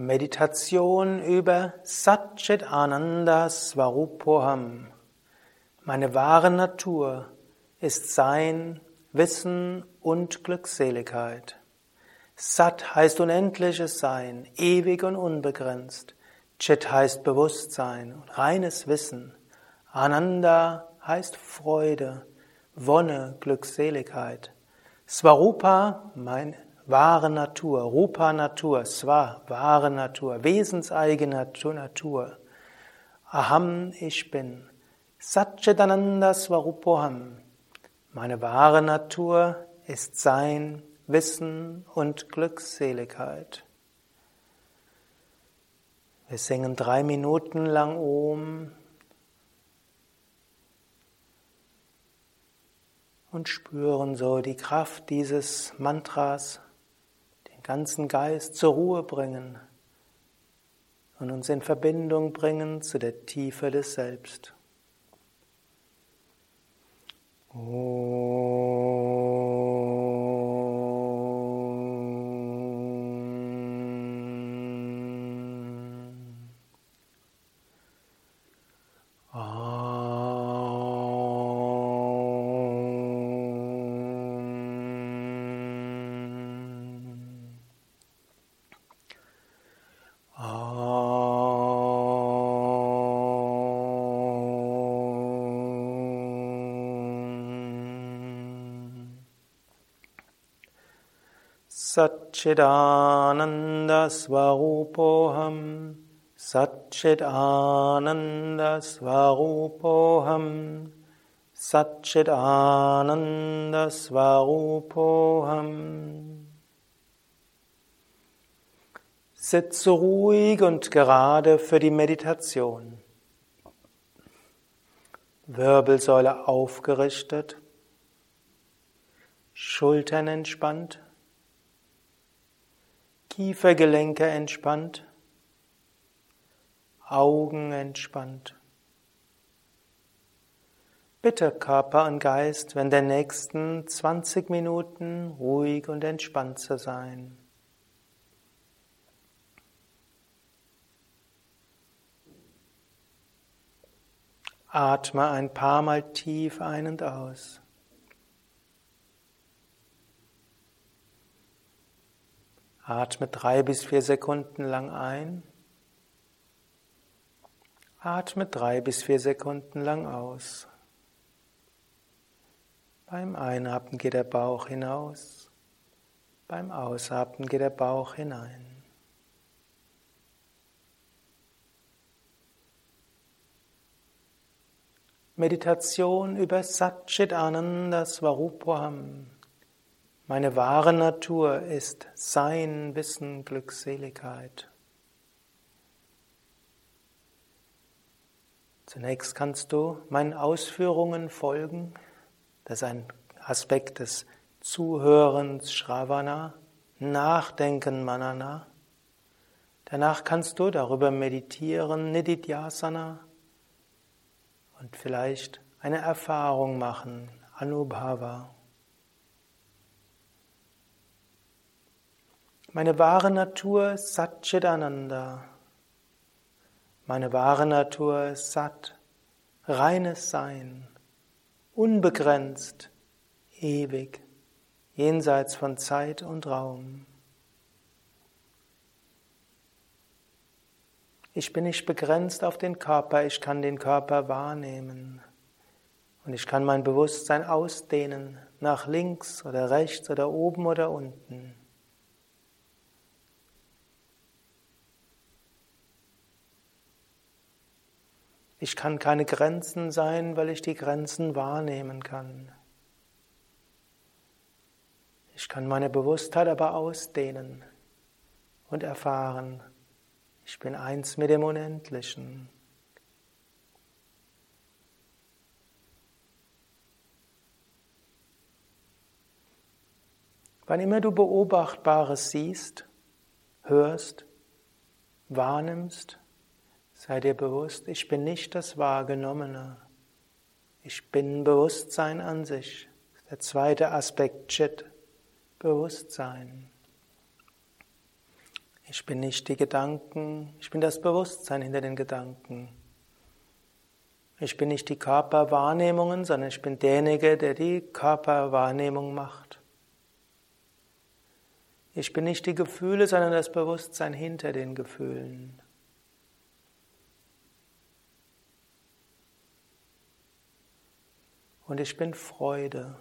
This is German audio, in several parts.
Meditation über Satchit Ananda Svarupoham. Meine wahre Natur ist Sein, Wissen und Glückseligkeit. Sat heißt unendliches Sein, ewig und unbegrenzt. Chit heißt Bewusstsein und reines Wissen. Ananda heißt Freude, Wonne, Glückseligkeit. Svarupa, mein wahre Natur, Rupa Natur, Swa, wahre Natur, wesenseigene Natur. Aham, ich bin. Satchitananda Swarupoham. Meine wahre Natur ist Sein, Wissen und Glückseligkeit. Wir singen drei Minuten lang Om und spüren so die Kraft dieses Mantras ganzen Geist zur Ruhe bringen und uns in Verbindung bringen zu der Tiefe des Selbst. Satchidananda Svarupoham Satchidananda Svarupoham Satchidananda Svarupoham Sitze ruhig und gerade für die Meditation. Wirbelsäule aufgerichtet, Schultern entspannt. Kiefergelenke entspannt, Augen entspannt. Bitte Körper und Geist, wenn der nächsten 20 Minuten ruhig und entspannt zu sein. Atme ein paar Mal tief ein und aus. Atme drei bis vier Sekunden lang ein. Atme drei bis vier Sekunden lang aus. Beim Einatmen geht der Bauch hinaus. Beim Ausatmen geht der Bauch hinein. Meditation über Satchit Ananda Svarupam. Meine wahre Natur ist Sein, Wissen, Glückseligkeit. Zunächst kannst du meinen Ausführungen folgen. Das ist ein Aspekt des Zuhörens, Shravana, Nachdenken, Manana. Danach kannst du darüber meditieren, Nididhyasana, und vielleicht eine Erfahrung machen, Anubhava. Meine wahre Natur ist Satchitananda. Meine wahre Natur ist Sat, reines Sein, unbegrenzt, ewig, jenseits von Zeit und Raum. Ich bin nicht begrenzt auf den Körper, ich kann den Körper wahrnehmen. Und ich kann mein Bewusstsein ausdehnen nach links oder rechts oder oben oder unten. Ich kann keine Grenzen sein, weil ich die Grenzen wahrnehmen kann. Ich kann meine Bewusstheit aber ausdehnen und erfahren, ich bin eins mit dem Unendlichen. Wann immer du Beobachtbares siehst, hörst, wahrnimmst, Sei dir bewusst, ich bin nicht das Wahrgenommene. Ich bin Bewusstsein an sich. Der zweite Aspekt Chit, Bewusstsein. Ich bin nicht die Gedanken, ich bin das Bewusstsein hinter den Gedanken. Ich bin nicht die Körperwahrnehmungen, sondern ich bin derjenige, der die Körperwahrnehmung macht. Ich bin nicht die Gefühle, sondern das Bewusstsein hinter den Gefühlen. Und ich bin Freude.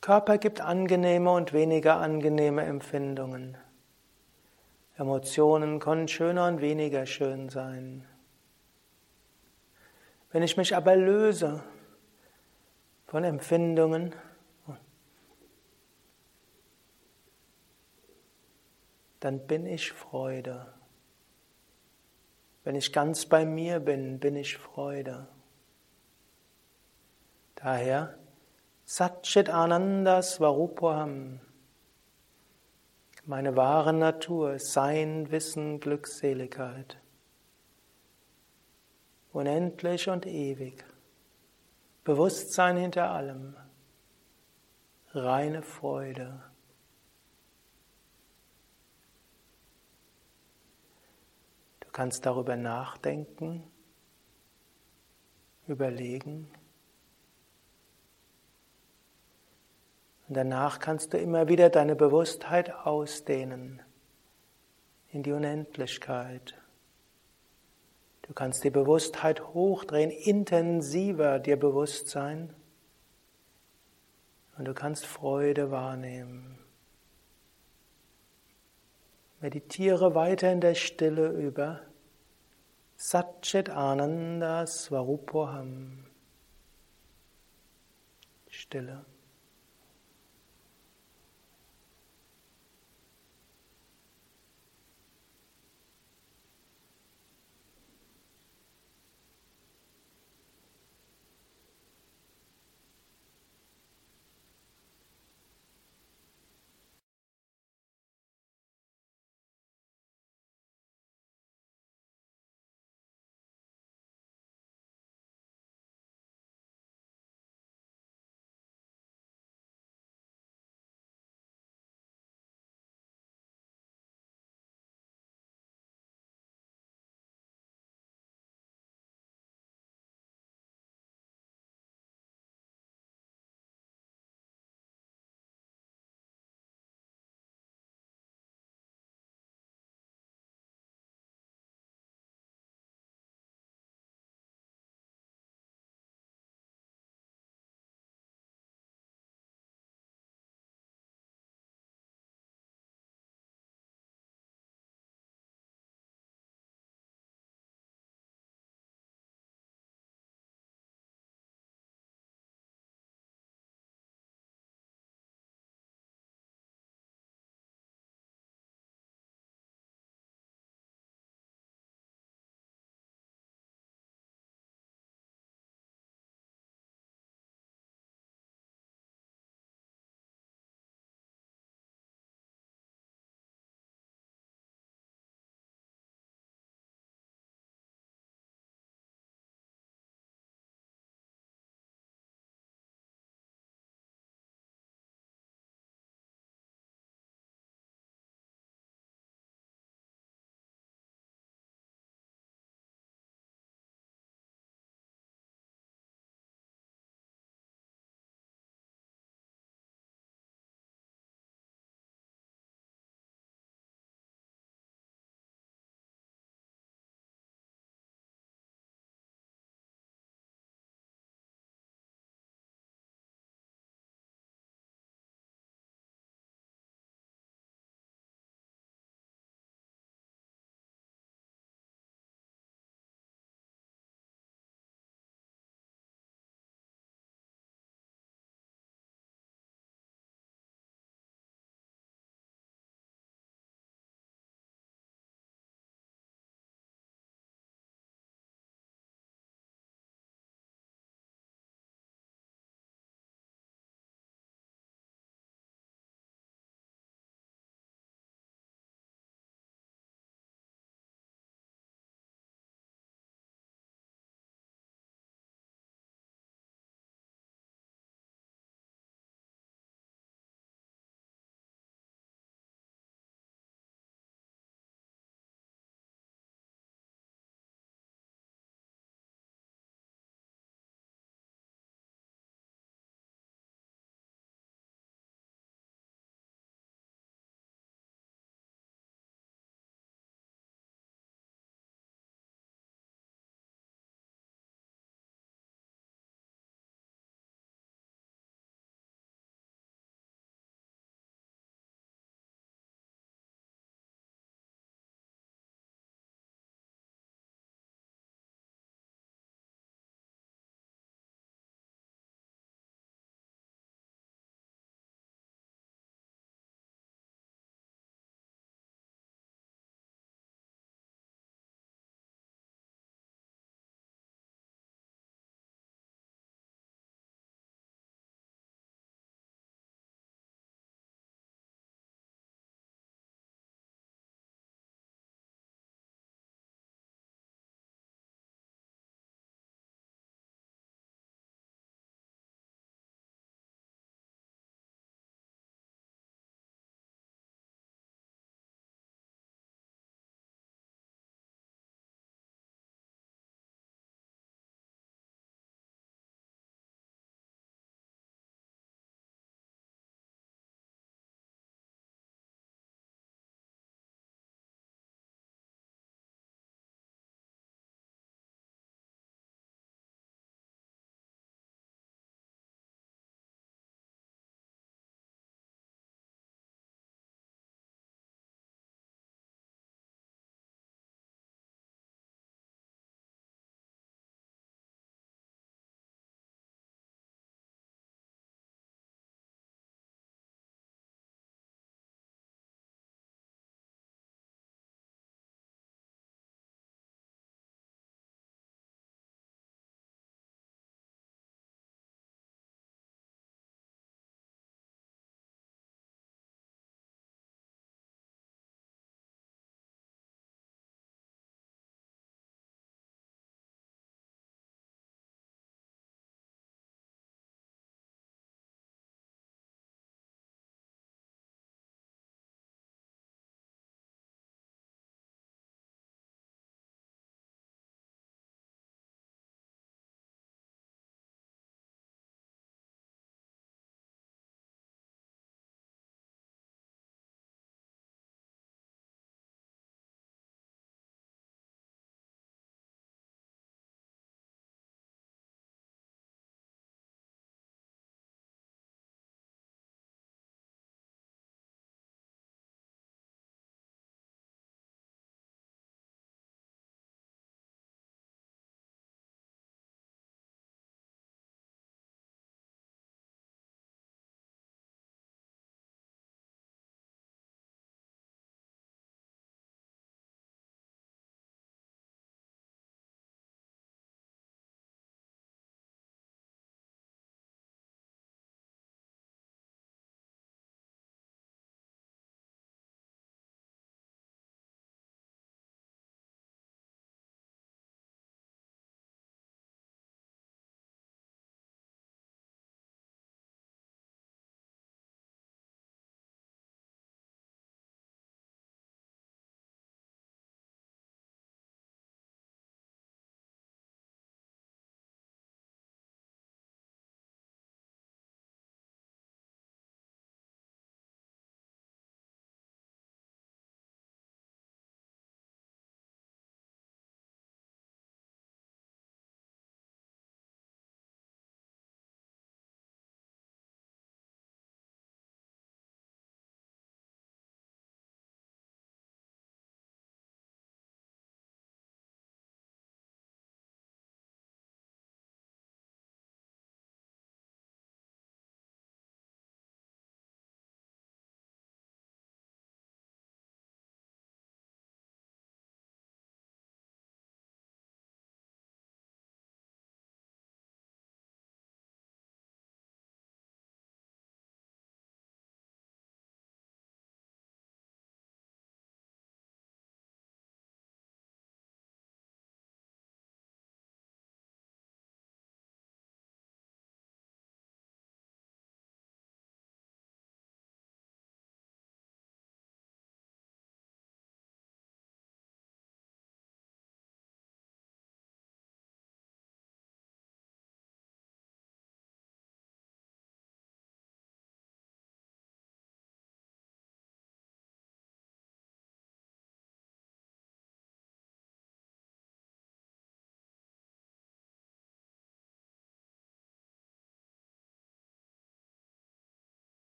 Körper gibt angenehme und weniger angenehme Empfindungen. Emotionen können schöner und weniger schön sein. Wenn ich mich aber löse von Empfindungen, dann bin ich Freude. Wenn ich ganz bei mir bin, bin ich Freude. Daher Satchit Ananda Svarupaham. Meine wahre Natur, Sein, Wissen, Glückseligkeit. Unendlich und ewig. Bewusstsein hinter allem. Reine Freude. Du kannst darüber nachdenken, überlegen. Und danach kannst du immer wieder deine Bewusstheit ausdehnen in die Unendlichkeit. Du kannst die Bewusstheit hochdrehen, intensiver dir bewusst sein. Und du kannst Freude wahrnehmen. Meditiere weiter in der Stille über Satchit Ananda Svarupoham. Stille.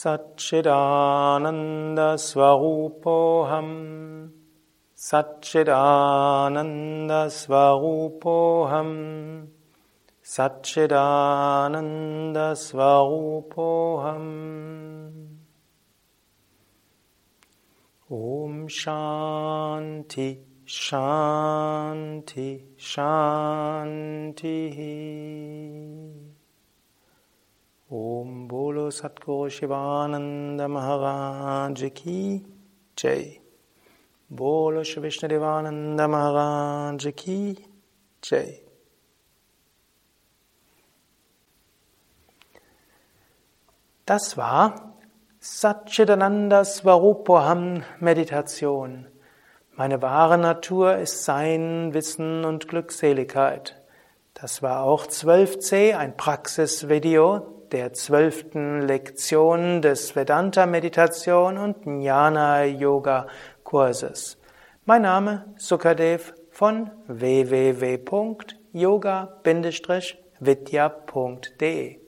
Satchidananda Swarupoham Satchidananda Swarupoham Satchidananda Swarupoham Om Shanti Shanti Shanti Om Bolo Satguru Shivananda Ki Jai. Bolo Shri Vishnadevananda Maharaj Ki Jai. Das war Satchitananda Svarupoham Meditation. Meine wahre Natur ist Sein, Wissen und Glückseligkeit. Das war auch 12c, ein Praxisvideo der zwölften Lektion des Vedanta-Meditation und Jnana-Yoga-Kurses. Mein Name Sukadev von www.yoga-vidya.de